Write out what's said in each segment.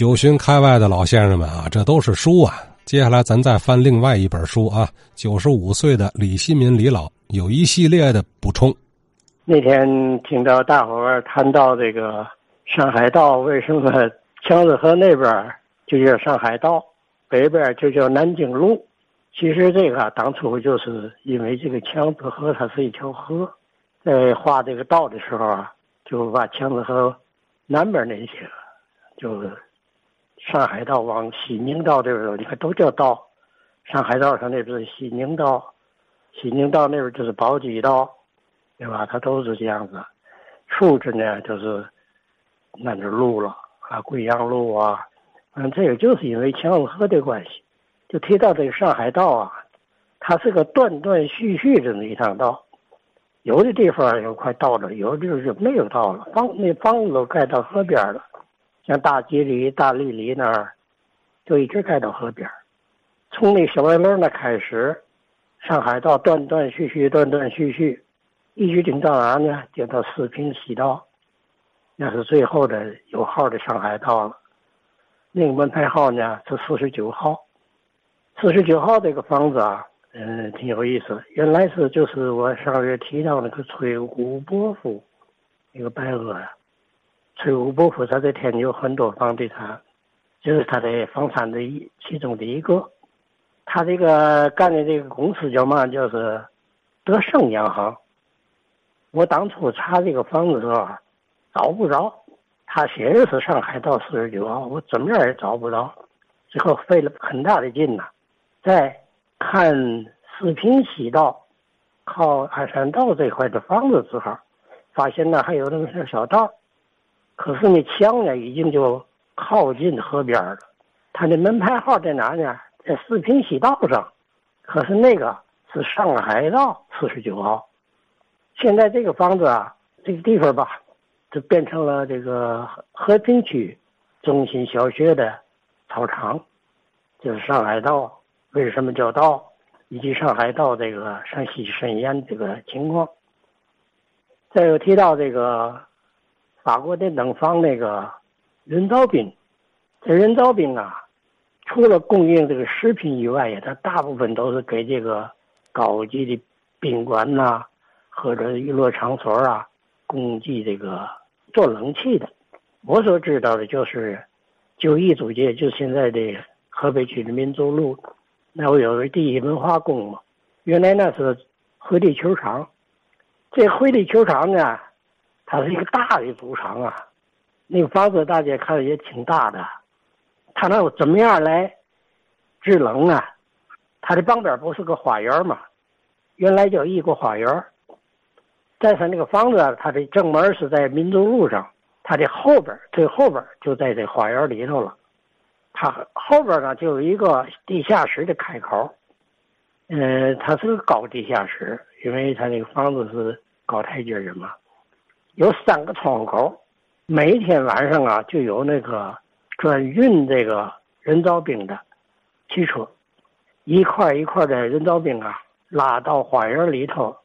九旬开外的老先生们啊，这都是书啊。接下来咱再翻另外一本书啊。九十五岁的李新民李老有一系列的补充。那天听到大伙儿谈到这个上海道，为什么强子河那边就叫上海道，北边就叫南京路？其实这个当初就是因为这个强子河它是一条河，在画这个道的时候啊，就把强子河南边那些就。上海道往西宁道这边，你看都叫道。上海道上那边是西宁道，西宁道那边就是宝鸡道，对吧？它都是这样子。出去呢就是那着路了啊，贵阳路啊。嗯，这个就是因为强子河的关系。就提到这个上海道啊，它是个断断续续的那一趟道，有的地方有快到了，有的地方就没有到了，房那房子都盖到河边了。像大吉里、大丽里那儿，就一直盖到河边儿从那小白楼那开始，上海道断断续续、断断续续，一直顶到哪呢？就到四平西道，那是最后的有号的上海道了。那个门牌号呢是四十九号。四十九号这个房子啊，嗯，挺有意思。原来是就是我上月提到那个崔武伯父，那个白鹅呀。崔武伯父他在天津有很多房地产，就是他的房产的一其中的一个。他这个干的这个公司叫嘛？就是德盛洋行。我当初查这个房子的时候找不着，他写的是上海道四十九号，我怎么样也找不着。最后费了很大的劲呐，在看四平西道靠鞍山道这块的房子时候，发现呢还有那么条小道。可是那墙呢，已经就靠近河边了。它的门牌号在哪呢？在四平西道上。可是那个是上海道四十九号。现在这个房子啊，这个地方吧，就变成了这个和平区中心小学的操场。就是上海道为什么叫道，以及上海道这个山西沈阳这个情况。再有提到这个。法国的冷房那个人造冰，这人造冰啊，除了供应这个食品以外呀，它大部分都是给这个高级的宾馆呐，或者娱乐场所啊，供给这个做冷气的。我所知道的就是，就一组界，就现在的河北区的民族路，那我有个第一文化宫嘛，原来那是回力球场，这回力球场呢。它是一个大的赌场啊，那个房子大家看也挺大的，它那怎么样来制冷啊？它的旁边不是个花园吗？原来叫一个花园。再说那个房子，它的正门是在民族路上，它的后边最后边就在这花园里头了。它后边呢就有一个地下室的开口，嗯，它是个高地下室，因为它那个房子是高台阶的嘛。有三个窗口，每天晚上啊，就有那个专运这个人造冰的汽车，一块一块的人造冰啊，拉到花园里头，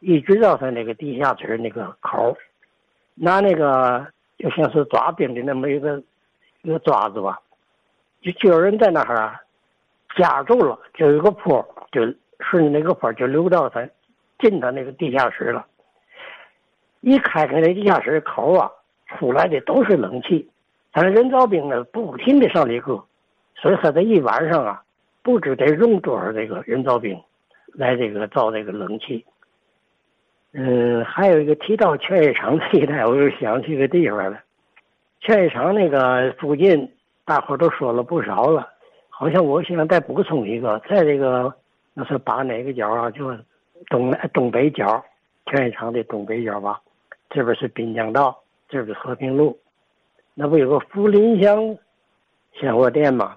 一直到他那个地下室那个口，拿那个就像是抓冰的那么一个一个爪子吧，就就有人在那儿啊夹住了，就有个坡，就顺着那个坡就流到他进到那个地下室了。一开开那地下室口啊，出来的都是冷气。但是人造冰呢，不停的上里搁，所以他这一晚上啊，不知得用多少这个人造冰，来这个造这个冷气。嗯，还有一个提到劝业场这一带，我又想起个地方了。劝业场那个附近，大伙都说了不少了。好像我想再补充一个，在这个那是把哪个角啊？就东东北角，劝业场的东北角吧。这边是滨江道，这边是和平路，那不有个福林乡鲜货店吗？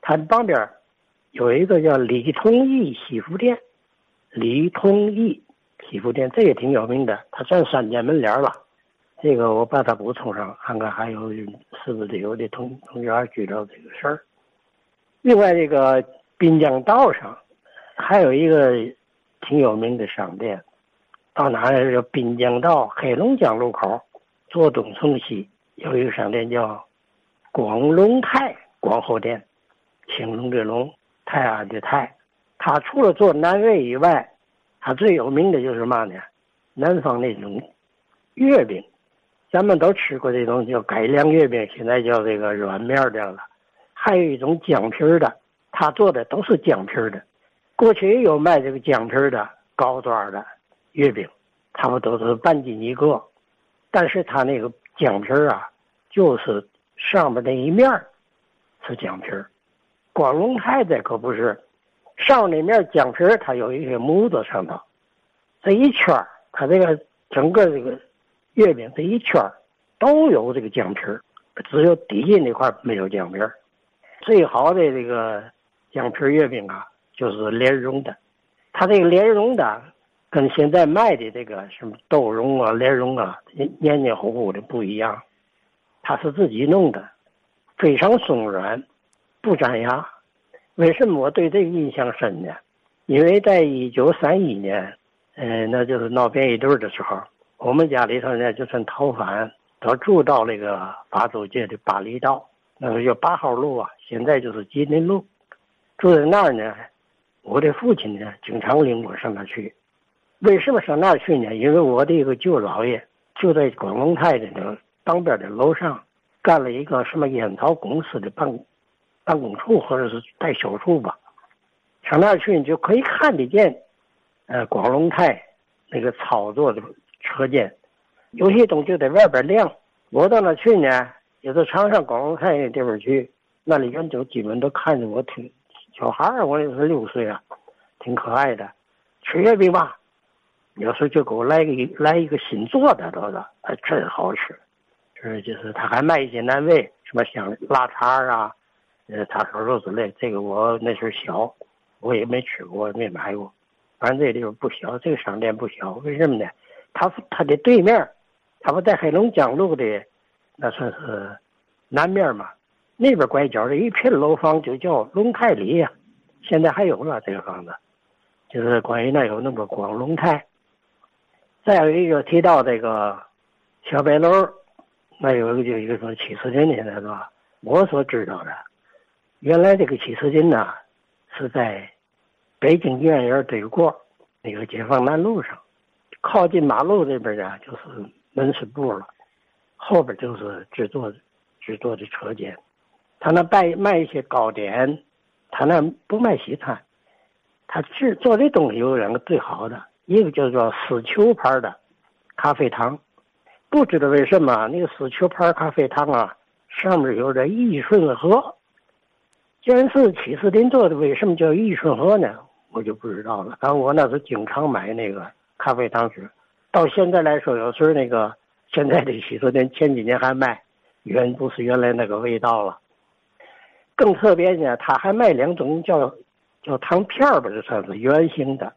它旁边有一个叫李通义西服店，李通义西服店这也挺有名的，它算三间门脸了。这个我把它补充上，看看还有是不是有的同同学还知道这个事儿。另外，这个滨江道上还有一个挺有名的商店。到哪儿叫滨江道黑龙江路口，坐东从西有一个商店叫广隆泰广货店，青龙的龙，泰安的泰。他除了做南味以外，他最有名的就是嘛呢？南方那种月饼，咱们都吃过这种叫改良月饼，现在叫这个软面的了。还有一种姜皮的，他做的都是姜皮的。过去也有卖这个姜皮的高端的月饼，差不多都是半斤一个，但是他那个姜皮啊，就是上面那一面是姜皮广隆泰的可不是。上那面姜皮它有一些模子上头，这一圈它这个整个这个月饼这一圈都有这个姜皮只有底下那块没有姜皮最好的这个姜皮月饼啊，就是莲蓉的。它这个莲蓉的跟现在卖的这个什么豆蓉啊、莲蓉啊，黏黏糊糊的不一样。它是自己弄的，非常松软，不粘牙。为什么我对这个印象深呢？因为在一九三一年，嗯，那就是闹变异队的时候，我们家里头呢就算逃犯，都住到那个法租界的八里道，那个叫八号路啊，现在就是吉林路。住在那儿呢，我的父亲呢经常领我上那去。为什么上那儿去呢？因为我的一个舅姥爷就在广隆泰的那个旁边的楼上，干了一个什么烟草公司的办。办公处或者是代销处吧，上那儿去你就可以看得见，呃，广隆泰那个操作的车间，有些东西就在外边晾。我到那去呢，也是常上广隆泰那地方去，那里人就基本都看着我，挺小孩儿，我也是六岁啊，挺可爱的。吃月饼吧，有时候就给我来个来一个新做的，都是，哎，真好吃。就是就是他还卖一些南味，什么香腊肠啊。呃，叉烧肉之类，这个我那时候小，我也没吃过，没买过。反正这地方不小，这个商店不小。为什么呢？他他的对面，他不在黑龙江路的，那算是南面嘛。那边拐角的一片楼房就叫龙泰里呀，现在还有了这个房子，就是关于那有那个广龙泰。再有一个提到这个小白楼，那有一个就一个说七十年现在是吧？我所知道的。原来这个七十斤呢，是在北京医院园对过那个解放南路上，靠近马路这边呢就是门市部了，后边就是制作制作的车间。他那卖卖一些糕点，他那不卖西餐，他制做的东西有两个最好的，一个叫做丝球牌的咖啡糖，不知道为什么那个丝球牌咖啡糖啊，上面有点益顺和。既然是七十林做的，为什么叫益顺和呢？我就不知道了。反正我那是经常买那个咖啡糖吃，到现在来说，有时候那个现在的七十林前几年还卖，原不是原来那个味道了。更特别呢，他还卖两种叫叫糖片儿吧，这算是圆形的，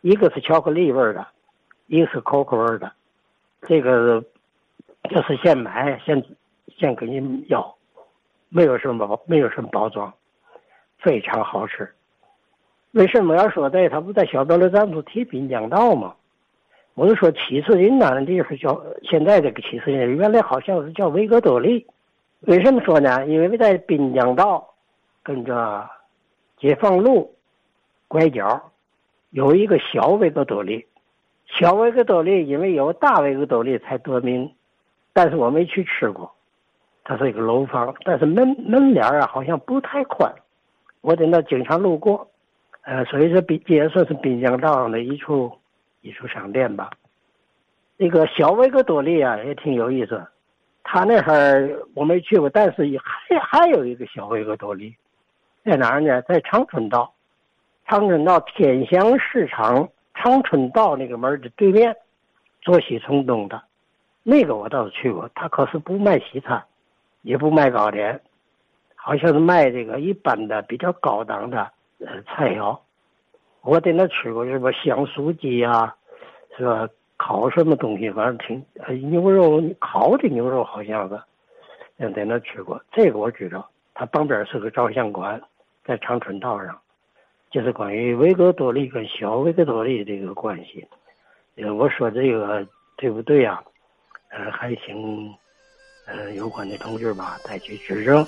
一个是巧克力味的，一个是可可味的。这个就是现买现现给你要。没有什么，没有什么包装，非常好吃。为什么要说这？他不在小标里咱不提滨江道吗？我就说七十林那地方叫现在这个七十林，原来好像是叫维格多利。为什么说呢？因为在滨江道跟着解放路拐角有一个小维格多利。小维格多利因为有大维格多利才得名，但是我没去吃过。它是一个楼房，但是门门脸啊好像不太宽，我在那经常路过，呃，所以说滨也算是滨江道上的一处一处商店吧。那个小维格多利啊也挺有意思，他那哈儿我没去过，但是还还有一个小维格多利，在哪儿呢？在长春道，长春道天祥市场长春道那个门的对面，坐西从东的，那个我倒是去过，他可是不卖西餐。也不卖糕点，好像是卖这个一般的、比较高档的呃菜肴。我在那吃过什么香酥鸡啊，是吧？烤什么东西，反正挺呃牛肉烤的牛肉，好像是。嗯在那吃过，这个我知道。他旁边是个照相馆，在长春道上，就是关于维格多利跟小维格多利这个关系。呃，我说这个对不对呀？呃，还请。呃有关的同志吧，再去指正。